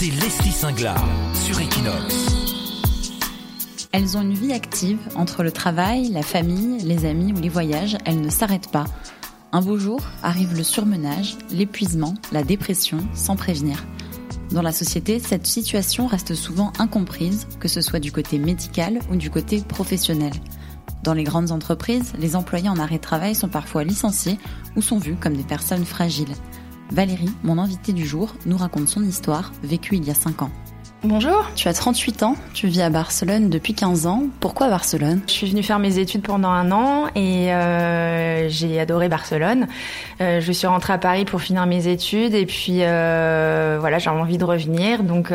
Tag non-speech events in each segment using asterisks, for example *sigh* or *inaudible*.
c'est Leslie Singlar sur Equinox. Elles ont une vie active entre le travail, la famille, les amis ou les voyages. Elles ne s'arrêtent pas. Un beau jour arrive le surmenage, l'épuisement, la dépression, sans prévenir. Dans la société, cette situation reste souvent incomprise, que ce soit du côté médical ou du côté professionnel. Dans les grandes entreprises, les employés en arrêt de travail sont parfois licenciés ou sont vus comme des personnes fragiles. Valérie, mon invitée du jour, nous raconte son histoire, vécue il y a 5 ans. Bonjour. Tu as 38 ans, tu vis à Barcelone depuis 15 ans. Pourquoi Barcelone? Je suis venue faire mes études pendant un an et euh, j'ai adoré Barcelone. Euh, je suis rentrée à Paris pour finir mes études et puis euh, voilà, j'ai envie de revenir. Donc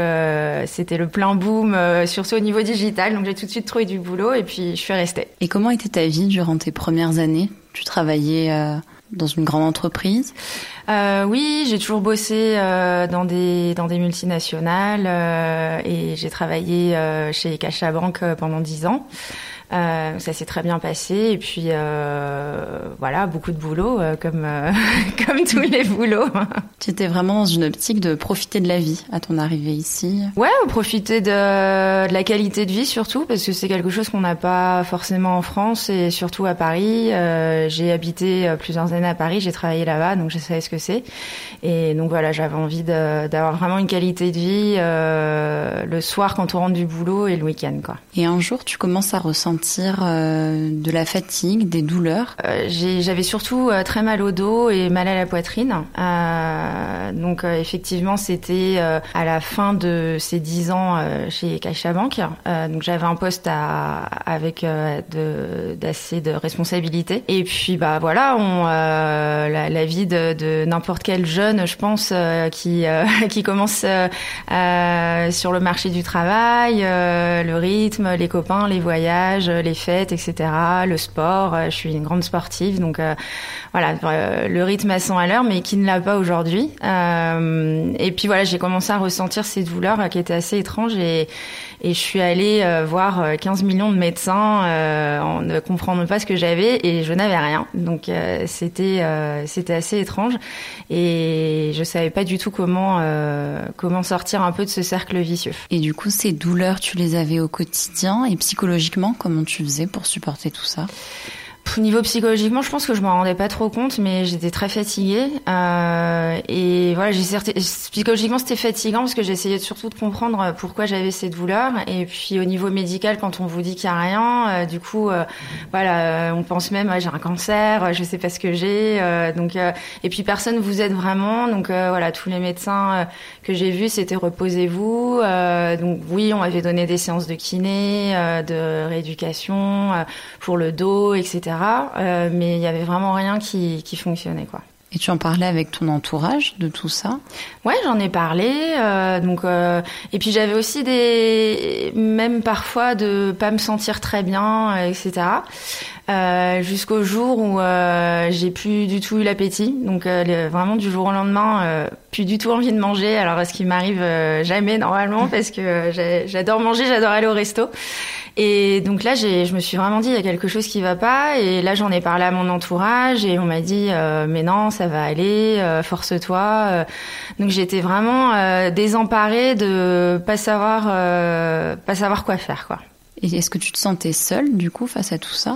c'était le plein boom, euh, surtout au niveau digital. Donc j'ai tout de suite trouvé du boulot et puis je suis restée. Et comment était ta vie durant tes premières années? Tu travaillais dans une grande entreprise Euh, oui, j'ai toujours bossé euh, dans des dans des multinationales euh, et j'ai travaillé euh, chez CaixaBank euh, pendant dix ans. Euh, ça s'est très bien passé et puis euh, voilà beaucoup de boulot euh, comme euh, *laughs* comme tous les boulots. *laughs* Tu étais vraiment dans une optique de profiter de la vie à ton arrivée ici. Ouais, profiter de, de la qualité de vie surtout parce que c'est quelque chose qu'on n'a pas forcément en France et surtout à Paris. Euh, j'ai habité euh, plusieurs années à Paris, j'ai travaillé là-bas donc je savais ce que c'est et donc voilà j'avais envie d'avoir vraiment une qualité de vie euh, le soir quand on rentre du boulot et le week-end quoi. Et un jour, tu commences à ressentir euh, de la fatigue, des douleurs? Euh, J'avais surtout euh, très mal au dos et mal à la poitrine. Donc effectivement, c'était à la fin de ces dix ans chez CaixaBank. Donc j'avais un poste avec d'assez de, responsabilité. Et puis bah voilà, la, vie de, de n'importe quel jeune, je pense, qui *laughs* qui commence sur le marché du travail, le rythme, les copains, les voyages, les fêtes, etc., le sport. Euh, Je suis une grande sportive, donc euh, voilà, euh, le rythme à 100 à l'heure, mais qui ne l'a pas aujourd'hui. Euh, et puis voilà, j'ai commencé à ressentir ces douleurs euh, qui étaient assez étranges et, et je suis allée euh, voir euh, 15 millions de médecins euh, en ne comprenant pas ce que j'avais et je n'avais rien. Donc euh, c'était euh, c'était assez étrange et je savais pas du tout comment euh, comment sortir un peu de ce cercle vicieux. Et du coup, ces douleurs, tu les avais au quotidien et psychologiquement, comment tu faisais pour supporter tout ça? Pff, Niveau psychologiquement, je pense que je m'en rendais pas trop compte, mais j'étais très fatiguée. Euh, et voilà, psychologiquement c'était fatigant parce que j'essayais surtout de comprendre pourquoi j'avais ces douleurs. Et puis au niveau médical, quand on vous dit qu'il y a rien, euh, du coup, euh, voilà, euh, on pense même j'ai un cancer, euh, je sais pas ce que j'ai. euh, donc euh, et puis personne vous aide vraiment. Donc euh, voilà, tous les médecins euh, que j'ai vus, c'était reposez-vous. Euh, donc oui, on m'avait donné des séances de kiné, euh, de rééducation euh, pour le dos, etc. Euh, mais il y avait vraiment rien qui, qui fonctionnait quoi. Et tu en parlais avec ton entourage de tout ça? Ouais, j'en ai parlé. euh, donc euh, et puis j'avais aussi des, même parfois de pas me sentir très bien, euh, etc. Jusqu'au jour où j'ai plus du tout eu l'appétit. Donc le- vraiment du jour au lendemain, plus du tout envie de manger. Alors ce qui m'arrive jamais normalement parce que j'adore manger, j'adore aller au resto. Et donc là, j'ai, je me suis vraiment dit, il y a quelque chose qui va pas. Et là, j'en ai parlé à mon entourage et on m'a dit, euh, mais non, ça va aller, euh, force-toi. Euh, donc j'étais vraiment euh, désemparée de pas savoir, euh, pas savoir quoi faire, quoi. Et est-ce que tu te sentais seule, du coup, face à tout ça?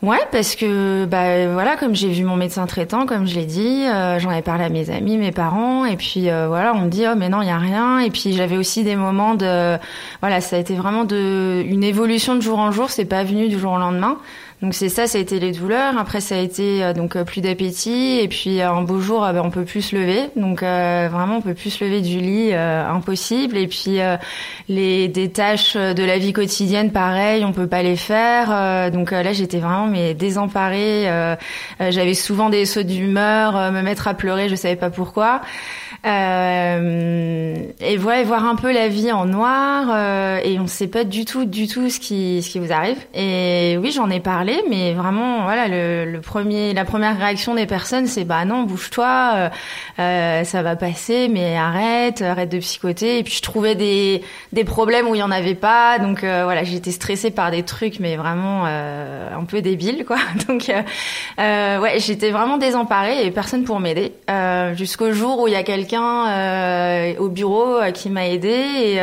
Ouais, parce que bah voilà, comme j'ai vu mon médecin traitant, comme je l'ai dit, euh, j'en ai parlé à mes amis, mes parents, et puis euh, voilà, on me dit oh mais non, il y a rien. Et puis j'avais aussi des moments de, voilà, ça a été vraiment de une évolution de jour en jour. C'est pas venu du jour au lendemain. Donc c'est ça, ça a été les douleurs. Après ça a été euh, donc euh, plus d'appétit, et puis euh, un beau jour, euh, ben, on peut plus se lever. Donc euh, vraiment, on peut plus se lever du lit, euh, impossible. Et puis euh, les des tâches de la vie quotidienne, pareil, on peut pas les faire. Euh, donc euh, là, j'étais vraiment mais désemparée. Euh, euh, J'avais souvent des sauts d'humeur, euh, me mettre à pleurer, je savais pas pourquoi. Euh, et voilà, voir un peu la vie en noir. euh, et on sait pas du tout, du tout ce qui, ce qui vous arrive. Et oui, j'en ai parlé, mais vraiment, voilà, le, premier, la première réaction des personnes, c'est bah non, bouge-toi, euh, ça va passer, mais arrête, arrête de psychoter. Et puis je trouvais des, des problèmes où il y en avait pas. Donc voilà, j'étais stressée par des trucs, mais vraiment un peu débiles, quoi. *laughs* Donc ouais, j'étais vraiment désemparée et personne pour m'aider. Jusqu'au jour où il y a quelqu'un quelqu'un au bureau qui m'a aidé et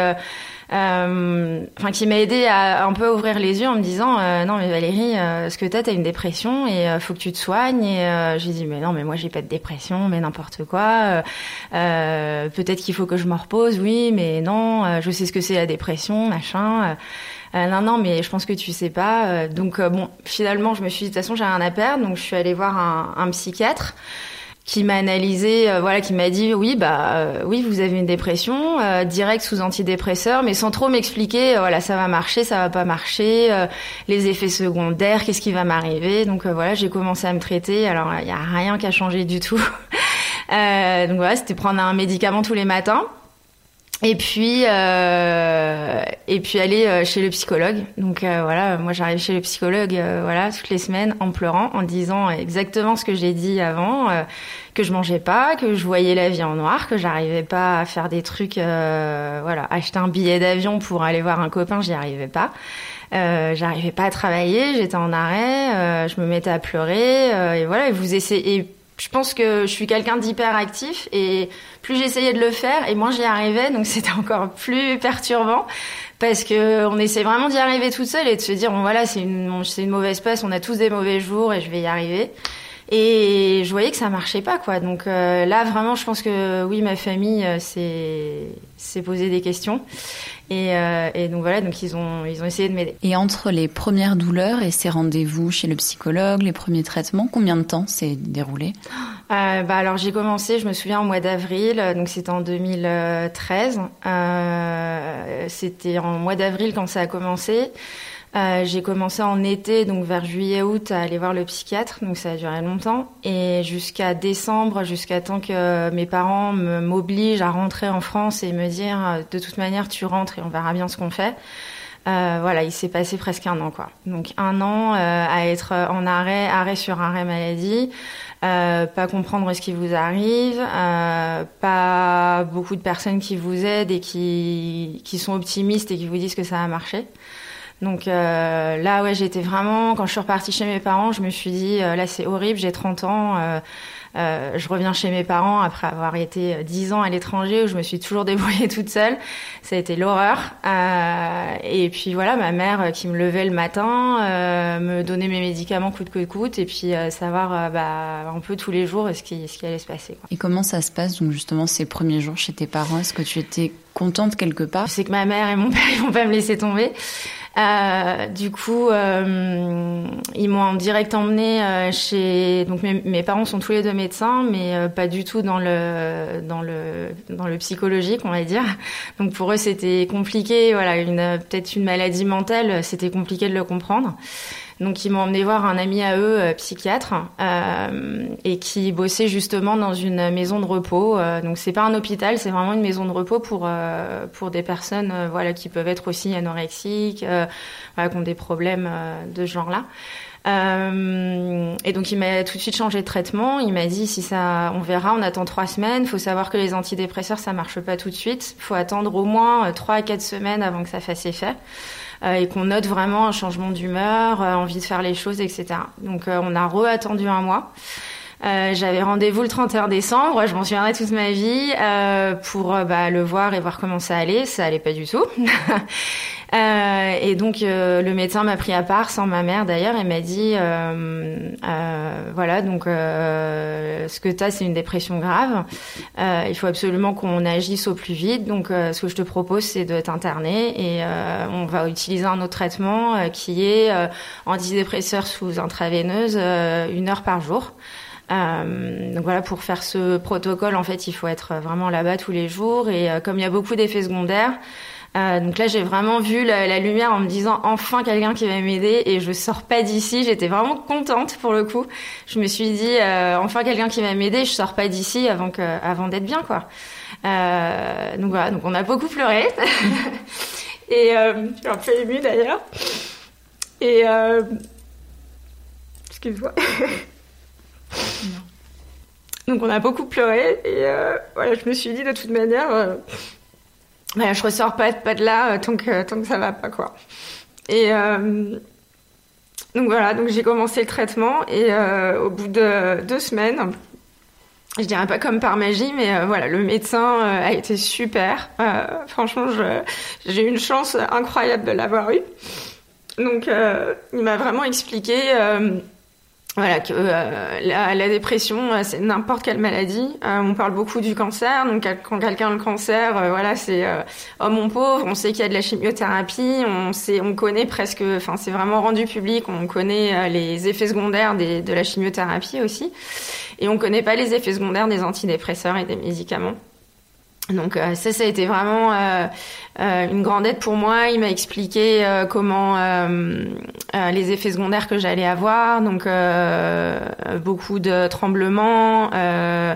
euh, enfin qui m'a aidé à un peu ouvrir les yeux en me disant euh, non mais Valérie euh, ce que t'as t'as une dépression et faut que tu te soignes et j'ai dit mais non mais moi j'ai pas de dépression mais n'importe quoi peut-être qu'il faut que je me repose oui mais non je sais ce que c'est la dépression machin non non mais je pense que tu sais pas donc bon finalement je me suis dit de toute façon j'ai rien à perdre donc je suis allée voir un psychiatre qui m'a analysé, euh, voilà, qui m'a dit oui, bah euh, oui, vous avez une dépression, euh, direct sous antidépresseur, mais sans trop m'expliquer, voilà, ça va marcher, ça va pas marcher, les effets secondaires, qu'est-ce qui va m'arriver. Donc voilà, j'ai commencé à me traiter. Alors il y a rien qui a changé du tout. *laughs* donc voilà, c'était prendre un médicament tous les matins. Et puis, euh, et puis aller euh, chez le psychologue. Donc euh, voilà, moi j'arrive chez le psychologue, euh, voilà, toutes les semaines en pleurant, en disant exactement ce que j'ai dit avant, que je mangeais pas, que je voyais la vie en noir, que j'arrivais pas à faire des trucs, voilà, acheter un billet d'avion pour aller voir un copain, j'y arrivais pas. j'arrivais pas à travailler, j'étais en arrêt, je me mettais à pleurer, et voilà, et vous essayez je pense que je suis quelqu'un d'hyper actif et plus j'essayais de le faire et moins j'y arrivais donc *laughs* c'était encore plus perturbant parce que on essaie vraiment d'y arriver toute seule et de se dire bon voilà c'est une c'est une mauvaise passe on a tous des mauvais jours et je vais y arriver et je voyais que ça marchait pas quoi donc euh, là vraiment je pense que oui ma famille euh, s'est s'est posé des questions et, euh, et, donc voilà, donc ils ont, ils ont essayé de m'aider. Et entre les premières douleurs et ces rendez-vous chez le psychologue, les premiers traitements, combien de temps s'est déroulé? Euh, bah alors j'ai commencé, je me souviens au mois d'avril, donc c'était en 2013. Euh, c'était en mois d'avril quand ça a commencé. Euh, j'ai commencé en été, donc vers juillet-août, à aller voir le psychiatre, donc ça a duré longtemps. Et jusqu'à décembre, jusqu'à temps que mes parents m'obligent à rentrer en France et me dire, euh, de toute manière, tu rentres et on verra bien ce qu'on fait. Euh, voilà, il s'est passé presque un an, quoi. Donc un an euh, à être en arrêt, arrêt sur arrêt maladie, euh, pas comprendre ce qui vous arrive, pas beaucoup de personnes qui vous aident et qui, qui sont optimistes et qui vous disent que ça va marcher. Donc euh, là, ouais, j'étais vraiment, quand je suis repartie chez mes parents, je me suis dit, euh, là, c'est horrible, j'ai 30 ans. Euh, je reviens chez mes parents après avoir été 10 ans à l'étranger où je me suis toujours *laughs* débrouillée toute seule. Ça a été l'horreur. Et puis voilà, ma mère qui me levait le matin, me donnait mes médicaments coûte que coûte, et puis savoir bah, un peu tous les jours ce qui, ce qui allait se passer. Quoi. Et comment ça se passe donc justement ces premiers jours chez tes parents? Est-ce que tu étais contente quelque part? Je sais que ma mère et mon père ils vont pas me laisser tomber. Euh, du coup, euh, ils m'ont direct emmené euh, chez. Donc mes, mes, parents sont tous les deux médecins, mais euh, pas du tout dans le dans le dans le psychologique, on va dire. Donc pour eux, c'était compliqué. Voilà, une peut-être une maladie mentale, c'était compliqué de le comprendre. Donc ils m'ont emmené voir un ami à eux, euh, psychiatre, euh, et qui bossait justement dans une maison de repos. Euh, donc c'est pas un hôpital, c'est vraiment une maison de repos pour euh, pour des personnes, voilà, qui peuvent être aussi anorexiques, voilà, qui ont des problèmes de ce genre-là. Euh, et donc il m'a tout de suite changé de traitement. Il m'a dit si ça, on verra, on attend trois semaines. Faut savoir que les antidépresseurs ça marche pas tout de suite. Faut attendre au moins trois à quatre semaines avant que ça fasse effet. Euh, et qu'on note vraiment un changement d'humeur, euh, envie de faire les choses, etc. Donc euh, on a re-attendu un mois. Euh, j'avais rendez-vous le 31 décembre, je m'en souviendrai toute ma vie, euh, pour bah, le voir et voir comment ça allait. Ça allait pas du tout. *laughs* Euh, et donc euh, le médecin m'a pris à part, sans ma mère d'ailleurs, et m'a dit euh, euh voilà donc ce que tu as c'est une dépression grave. il faut absolument qu'on agisse au plus vite. Donc ce que je te propose c'est de t'interner et on va utiliser un autre traitement qui est antidépresseur sous intraveineuse une heure par jour. Euh, donc voilà, pour faire ce protocole, en fait, il faut être vraiment là-bas tous les jours. Et comme il y a beaucoup d'effets secondaires, euh, donc là, j'ai vraiment vu la, la, lumière en me disant enfin quelqu'un qui va m'aider et je sors pas d'ici. J'étais vraiment contente pour le coup. Je me suis dit euh, enfin quelqu'un qui va m'aider. Je sors pas d'ici avant que avant d'être bien quoi. Euh, donc voilà, donc on a beaucoup pleuré *laughs* et euh, je suis un peu émue d'ailleurs. Et euh, excuse-moi. *laughs* donc on a beaucoup pleuré et euh, voilà, je me suis dit de toute manière mais je ressors pas, de là euh, tant que, tant que ça va pas, quoi. Et euh, donc voilà, donc j'ai commencé le traitement et euh, au bout de deux semaines, je dirais pas comme par magie, mais voilà, le médecin a été super. franchement, j'ai eu une chance incroyable de l'avoir eu. Donc, il m'a vraiment expliqué voilà que euh, la, dépression euh, c'est n'importe quelle maladie. Euh, on parle beaucoup du cancer donc quand quelqu'un a le cancer voilà c'est oh mon pauvre on sait qu'il y a de la chimiothérapie on sait on connaît presque enfin c'est vraiment rendu public on connaît les effets secondaires de la chimiothérapie aussi. Et on connaît pas les effets secondaires des antidépresseurs et des médicaments donc euh, ça, ça a été vraiment euh, euh, une grande aide pour moi. Il m'a expliqué comment les effets secondaires que j'allais avoir, donc beaucoup de tremblements, la,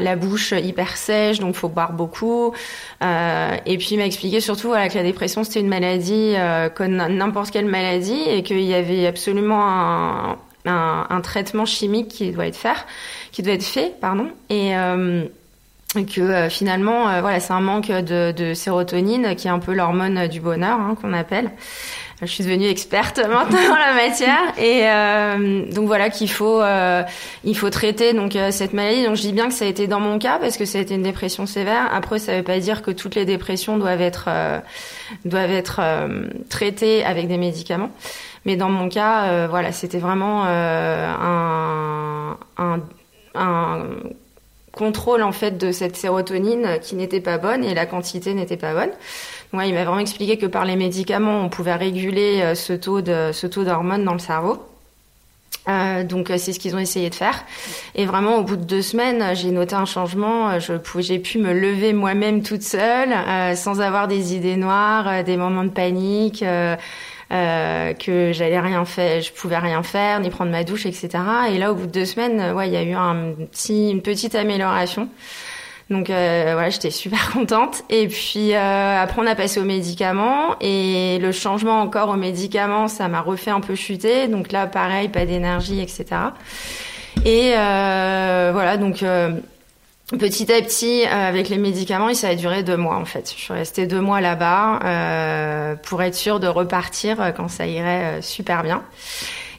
la, bouche hyper sèche, donc faut boire beaucoup. et puis il m'a expliqué surtout voilà, que la dépression c'était une maladie comme n'importe quelle maladie et qu'il y avait absolument un, un, un, traitement chimique qui doit être fait, qui doit être fait, pardon. Et que euh, finalement, euh, voilà, c'est un manque de, de, sérotonine qui est un peu l'hormone du bonheur hein, qu'on appelle. Je suis devenue experte *laughs* maintenant dans la matière et euh, donc voilà qu'il faut il faut traiter donc cette maladie. Donc je dis bien que ça a été dans mon cas parce que ça a été une dépression sévère. Après ça veut pas dire que toutes les dépressions doivent être doivent être traitées avec des médicaments. Mais dans mon cas, voilà, c'était vraiment un, un, un contrôle en fait de cette sérotonine qui n'était pas bonne et la quantité n'était pas bonne. Ouais, il m'a vraiment expliqué que par les médicaments, on pouvait réguler euh, ce taux de ce taux d'hormones dans le cerveau. Euh, donc euh, c'est ce qu'ils ont essayé de faire. Et vraiment au bout de deux semaines, j'ai noté un changement. Je j'ai pu me lever moi-même toute seule, euh, sans avoir des idées noires, des moments de panique. Euh, que j'allais rien faire, je pouvais rien faire, ni prendre ma douche, etc. Et là, au bout de deux semaines, euh, ouais, il y a eu un petit, une petite amélioration. Donc euh, voilà, j'étais super *laughs* contente. Et puis euh, après, on a passé aux médicaments et le changement encore aux médicaments, ça m'a refait un peu chuter. Donc là, pareil, pas d'énergie, etc. Et euh, voilà, donc Petit à petit, euh, avec les médicaments, ça a duré deux mois en fait. Je suis restée deux mois là-bas euh, pour être sûre de repartir euh, quand ça irait super bien.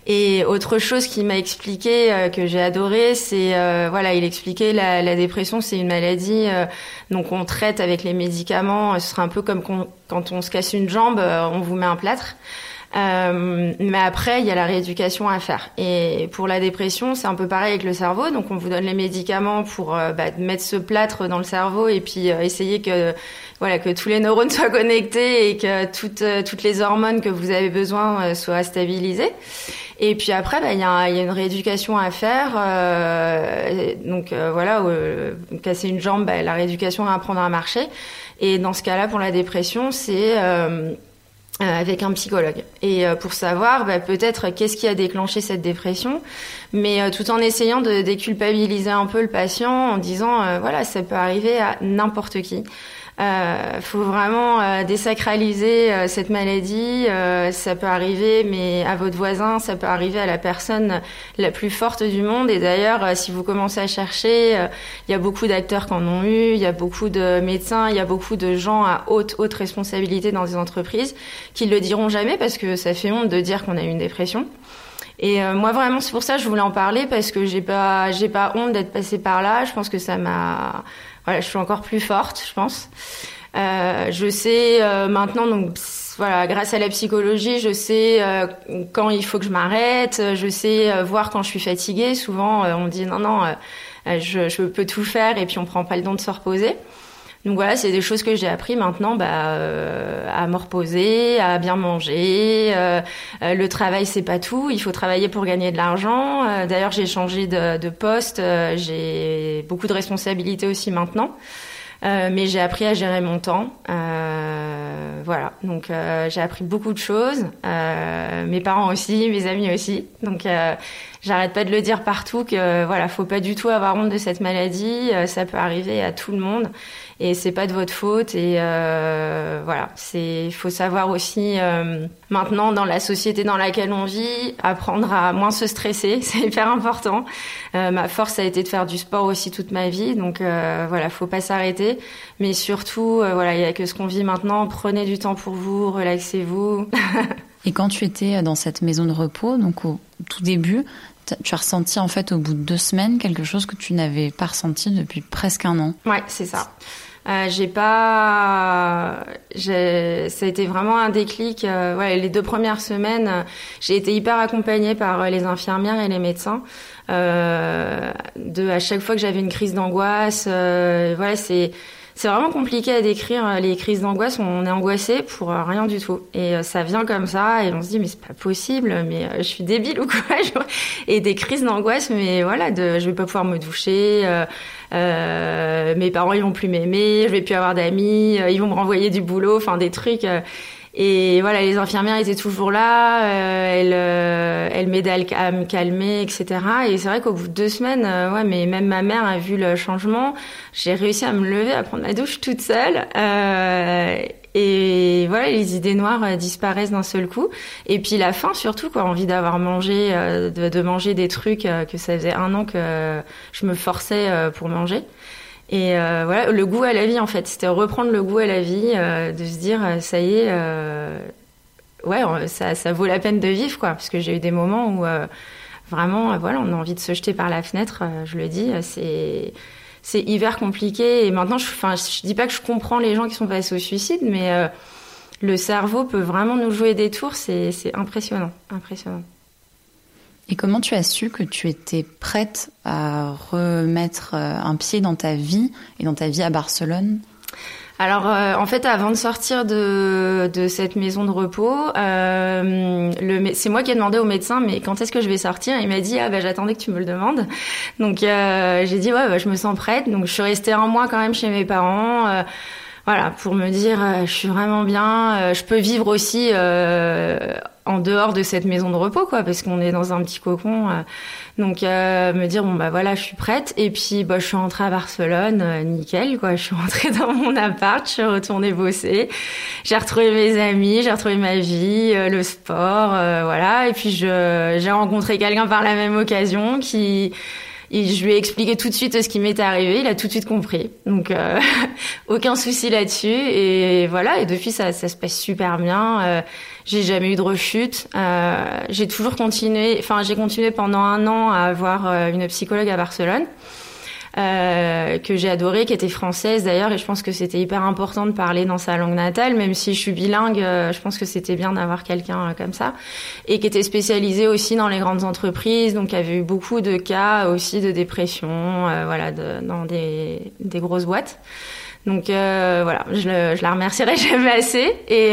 Et autre chose qui m'a expliqué que j'ai adoré, c'est voilà, il expliquait la, la dépression, c'est une maladie donc on traite avec les médicaments. Ce serait un peu comme quand on se casse une jambe, on vous met un plâtre. Euh, mais après, il y a la rééducation à faire. Et pour la dépression, c'est un peu pareil avec le cerveau. Donc, on vous donne les médicaments pour euh, bah, mettre ce plâtre dans le cerveau et puis euh, essayer que voilà que tous les neurones *laughs* soient connectés et que toutes toutes les hormones que vous avez besoin soient stabilisées. Et puis après, bah, il y, a, y, a, une rééducation à faire. donc voilà, casser une jambe, bah, la rééducation va apprendre à marcher. Et dans ce cas-là, pour la dépression, c'est avec un psychologue. Et euh, pour savoir bah, peut-être qu'est-ce qui a déclenché cette dépression mais euh, tout en essayant de déculpabiliser un peu le patient en disant voilà ça peut arriver à n'importe qui euh, faut vraiment euh, désacraliser euh, cette maladie. Euh, ça peut arriver, mais à votre voisin, ça peut arriver à la personne la plus forte du monde. Et d'ailleurs, si vous commencez à chercher, il y a beaucoup d'acteurs qui en ont eu, il y a beaucoup de médecins, il y a beaucoup de gens à haute haute responsabilité dans des entreprises qui le diront jamais parce que ça fait honte de dire qu'on a eu une dépression. Et moi vraiment c'est pour ça que je voulais en parler parce que j'ai pas j'ai pas honte d'être passée par là. Je pense que ça m'a voilà, je suis encore plus forte, je pense. Euh, je sais euh, maintenant, donc voilà, grâce à la psychologie, je sais euh, quand il faut que je m'arrête, je sais euh, voir quand je suis fatiguée. Souvent, on dit non, non, je, je, peux tout faire et puis on prend pas le temps de se reposer. Donc voilà, c'est des choses que j'ai appris maintenant bah, euh, à me reposer, à bien manger. Euh, euh, le travail, c'est pas tout. Il faut travailler pour gagner de l'argent. D'ailleurs, j'ai changé de, de poste. j'ai beaucoup de responsabilités aussi maintenant. Mais j'ai appris à gérer mon temps. voilà, donc j'ai appris beaucoup de choses. mes parents aussi, mes amis aussi. Donc j'arrête pas de le dire partout que voilà, faut pas du tout avoir honte de cette maladie. ça peut arriver à tout le monde et c'est pas de votre faute et euh, voilà c'est faut savoir aussi euh, maintenant dans la société dans laquelle on vit apprendre à moins se stresser *laughs* c'est hyper important euh, ma force a été de faire du sport aussi toute ma vie donc euh, voilà faut pas s'arrêter mais surtout euh, voilà il y a que ce qu'on vit maintenant prenez du temps pour vous relaxez-vous *laughs* et quand tu étais dans cette maison de repos donc au tout début Tu as ressenti en fait au bout de deux semaines quelque chose que tu n'avais pas ressenti depuis presque un an? Ouais, c'est ça. Euh, j'ai pas, ça a été vraiment un déclic. Euh, ouais, les deux premières semaines, j'ai été hyper accompagnée par euh, les infirmières et les médecins. Euh, de à chaque fois que j'avais une crise d'angoisse, euh, voilà, c'est c'est vraiment compliqué à décrire les crises d'angoisse. On est angoissé pour rien du tout, et ça vient comme ça, et on se dit mais c'est pas possible, mais je suis débile ou quoi *laughs* Et des crises d'angoisse, mais voilà, de je vais pas pouvoir me doucher. Euh, mes parents ils vont plus m'aimer, je vais plus avoir d'amis, euh, ils vont me renvoyer du boulot, enfin des trucs. Euh. et voilà, les infirmières étaient toujours là, elles, elles m'aidaient à me calmer, etc. Et c'est vrai qu'au bout de deux semaines, ouais, mais même ma mère a vu le changement. J'ai réussi à me lever, à prendre ma douche toute seule. Et voilà, les idées noires euh, disparaissent d'un seul coup. Et puis la faim surtout, quoi, envie d'avoir mangé, euh, de, manger des trucs euh, que ça faisait un an que je me forçais pour manger. Et voilà, le goût à la vie en fait, c'était reprendre le goût à la vie, de se dire ça y est, ouais, ça, ça vaut la peine de vivre quoi, parce que j'ai eu des moments où vraiment, voilà, on a envie de se jeter par la fenêtre. je le dis, c'est c'est hyper compliqué. Et maintenant, je, enfin, je dis pas que je comprends les gens qui sont passés au suicide, mais euh, le cerveau peut vraiment nous jouer des tours. C'est, impressionnant, impressionnant. Et comment tu as su que tu étais prête à remettre euh, un pied dans ta vie et dans ta vie à Barcelone? Alors, euh, en fait, avant de sortir de, de cette maison de repos, euh, c'est moi qui ai demandé au médecin, mais quand est-ce que je vais sortir? Il m'a dit, ah bah j'attendais que tu me le demandes. Donc, euh, j'ai dit, ouais, bah, je me sens prête. Donc, je suis restée un mois quand même chez mes parents. Euh, voilà, pour me dire, je suis vraiment bien. je peux vivre aussi en dehors de cette maison de repos, quoi, parce qu'on est dans un petit cocon. Euh. donc euh, me dire bon bah voilà, je suis prête. Et puis bah je suis rentrée à Barcelone, euh, nickel, quoi. Je suis rentrée dans mon appart, je suis retournée bosser. J'ai retrouvé mes amis, j'ai retrouvé ma vie, le sport, voilà. Et puis je j'ai rencontré quelqu'un par la même occasion qui je lui ai expliqué tout de suite ce qui m'était arrivé. Il a tout de suite compris. Donc, euh, *laughs* aucun souci là-dessus. Et voilà. Et depuis, ça, ça se passe super bien. Euh, j'ai jamais eu de rechute. Euh, j'ai toujours continué. Enfin, j'ai continué pendant un an à avoir euh, une psychologue à Barcelone. Euh, que j'ai adoré, qui était française d'ailleurs, et je pense que c'était hyper important de parler dans sa langue natale, même si je suis bilingue, euh, je pense que c'était bien d'avoir quelqu'un euh, comme ça, et qui était spécialisé aussi dans les grandes entreprises, donc avait eu beaucoup de cas aussi de dépression, voilà, de, dans des, des grosses boîtes. Donc voilà, je, le, je la remercierai *laughs* jamais assez. Et,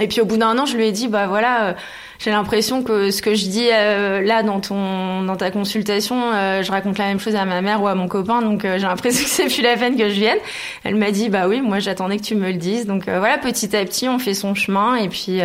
et puis au bout d'un an, je lui ai dit, bah voilà j'ai l'impression que ce que je dis euh, là dans ton dans ta consultation, euh, je raconte la même chose à ma mère ou à mon copain, donc euh, j'ai l'impression que c'est plus la peine que je vienne. Elle m'a dit bah oui, moi j'attendais que tu me le dises. Donc voilà, petit à petit, on fait son chemin et puis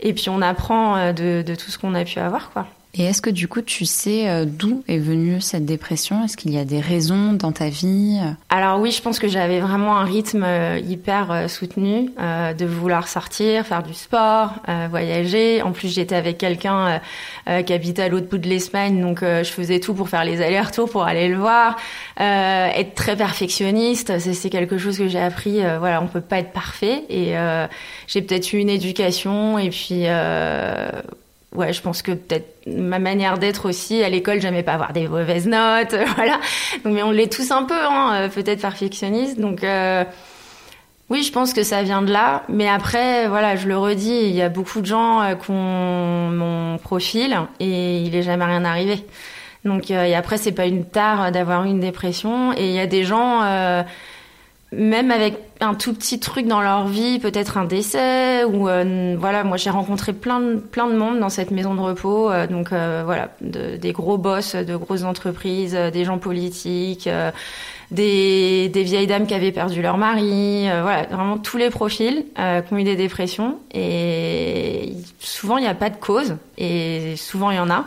et puis on apprend de, de tout ce qu'on a pu avoir quoi. Et est-ce que du coup tu sais euh, d'où est venue cette dépression? Est-ce qu'il y a des raisons dans ta vie? Alors oui, je pense que j'avais vraiment un rythme euh, hyper euh, soutenu de vouloir sortir, faire du sport, voyager. En plus, j'étais avec quelqu'un qui habitait à l'autre bout de l'Espagne, donc je faisais tout pour faire les allers-retours pour aller le voir. être très perfectionniste, c'est quelque chose que j'ai appris. voilà, on peut pas être parfait et j'ai peut-être eu une éducation et puis ouais, je pense que peut-être ma manière d'être aussi à l'école, j'aimais pas avoir des mauvaises notes, *laughs* voilà. Donc, mais on l'est tous un peu, hein, euh, peut-être perfectionniste. Donc euh, oui, je pense que ça vient de là. Mais après, voilà, je le redis, il y a beaucoup de gens euh, qui ont mon profil et il est jamais rien arrivé. Donc et après, c'est pas une tare d'avoir une dépression. Et il y a des gens même avec un tout petit truc dans leur vie, peut-être un décès ou euh, voilà, moi j'ai rencontré plein de, plein de monde dans cette maison de repos, euh, donc euh, voilà, des gros boss de grosses entreprises, des gens politiques, des, des vieilles dames qui avaient perdu leur mari, voilà, vraiment tous les profils qui ont eu des dépressions et souvent il n'y a pas de cause et souvent il y en a.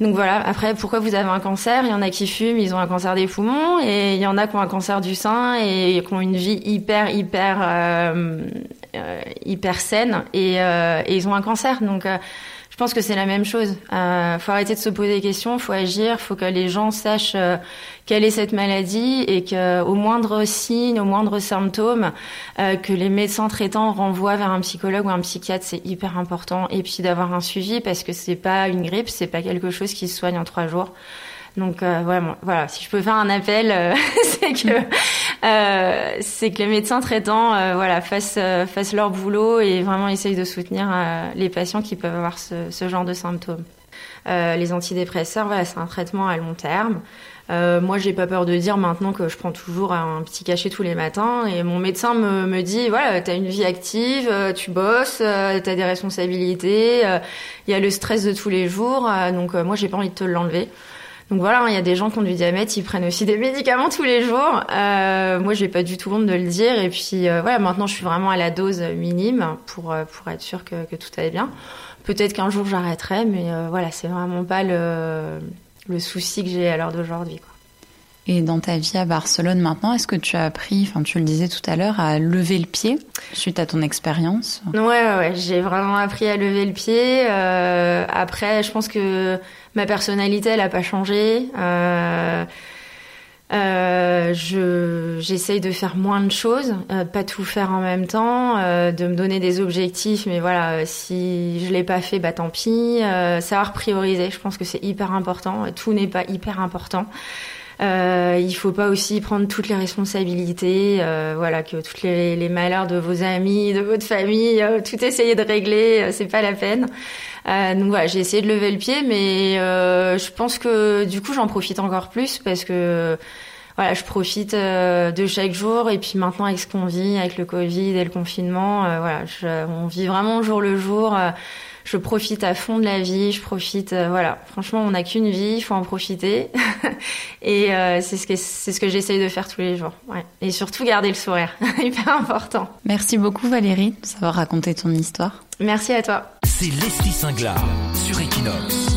Donc voilà, après, pourquoi vous avez un cancer? Il y en a qui fument, ils ont un cancer des poumons, et il y en a qui ont un cancer du sein et qui ont une vie hyper, hyper, euh, euh hyper saine, et, euh, et, ils ont un cancer. Donc, euh, pense que c'est la même chose. Euh, faut arrêter de se poser des questions, faut agir, faut que les gens sachent euh, quelle est cette maladie et que au moindre signe, au moindre symptôme, euh, que les médecins traitants renvoient vers un psychologue ou un psychiatre, c'est hyper important. Et puis d'avoir un suivi parce que c'est pas une grippe, c'est pas quelque chose qui se soigne en trois jours. Donc euh, voilà, si je peux faire un appel, euh, *laughs* c'est que euh, c'est que les médecins traitants, euh, voilà, fassent fassent leur boulot et vraiment essayent de soutenir les patients qui peuvent avoir ce, ce genre de symptômes. les antidépresseurs, voilà, c'est un traitement à long terme. Euh, moi, j'ai pas peur de dire maintenant que je prends toujours un petit cachet tous les matins et mon médecin me, me dit voilà, t'as une vie active, tu bosses, t'as des responsabilités, il y a le stress de tous les jours, donc moi j'ai pas envie de te l'enlever. Donc voilà, il y a des gens qui ont du diabète, ils prennent aussi des médicaments tous les jours. Euh, moi, j'ai pas du tout honte de le dire. Et puis euh, voilà, maintenant, je suis vraiment à la dose minime pour euh, pour être sûr que, que tout allait bien. Peut-être qu'un jour j'arrêterai, mais euh, voilà, c'est vraiment pas le le souci que j'ai à l'heure d'aujourd'hui. Et dans ta vie à Barcelone maintenant, est-ce que tu as appris, enfin tu le disais tout à l'heure, à lever le pied suite à ton expérience? Ouais, ouais, j'ai vraiment appris à lever le pied. Euh, après, je pense que ma personnalité, elle a pas changé. Euh, euh, je j'essaye de faire moins de choses, euh, pas tout faire en même temps, de me donner des objectifs, mais voilà, si je l'ai pas fait, bah tant pis. Savoir prioriser, je pense que c'est hyper important. Tout n'est pas hyper important. Euh, il faut pas aussi prendre toutes les responsabilités, euh, voilà, que tous les, les, malheurs de vos amis, de votre famille, euh, tout essayer de régler, euh, c'est pas la peine. Euh, donc voilà, j'ai essayé de lever le pied, mais je pense que du coup j'en profite encore plus parce que voilà, je profite de chaque jour et puis maintenant avec ce qu'on vit, avec le Covid et le confinement, voilà, je, on vit vraiment jour le jour je profite à fond de la vie, je profite, euh, voilà. Franchement, on n'a qu'une vie, il faut en profiter. *laughs* et euh, c'est ce que c'est ce que j'essaye de faire tous les jours. Ouais. Et surtout garder le sourire, *laughs* hyper important. Merci beaucoup Valérie de savoir raconter ton histoire. Merci à toi. C'est Leslie Singlar sur Equinox.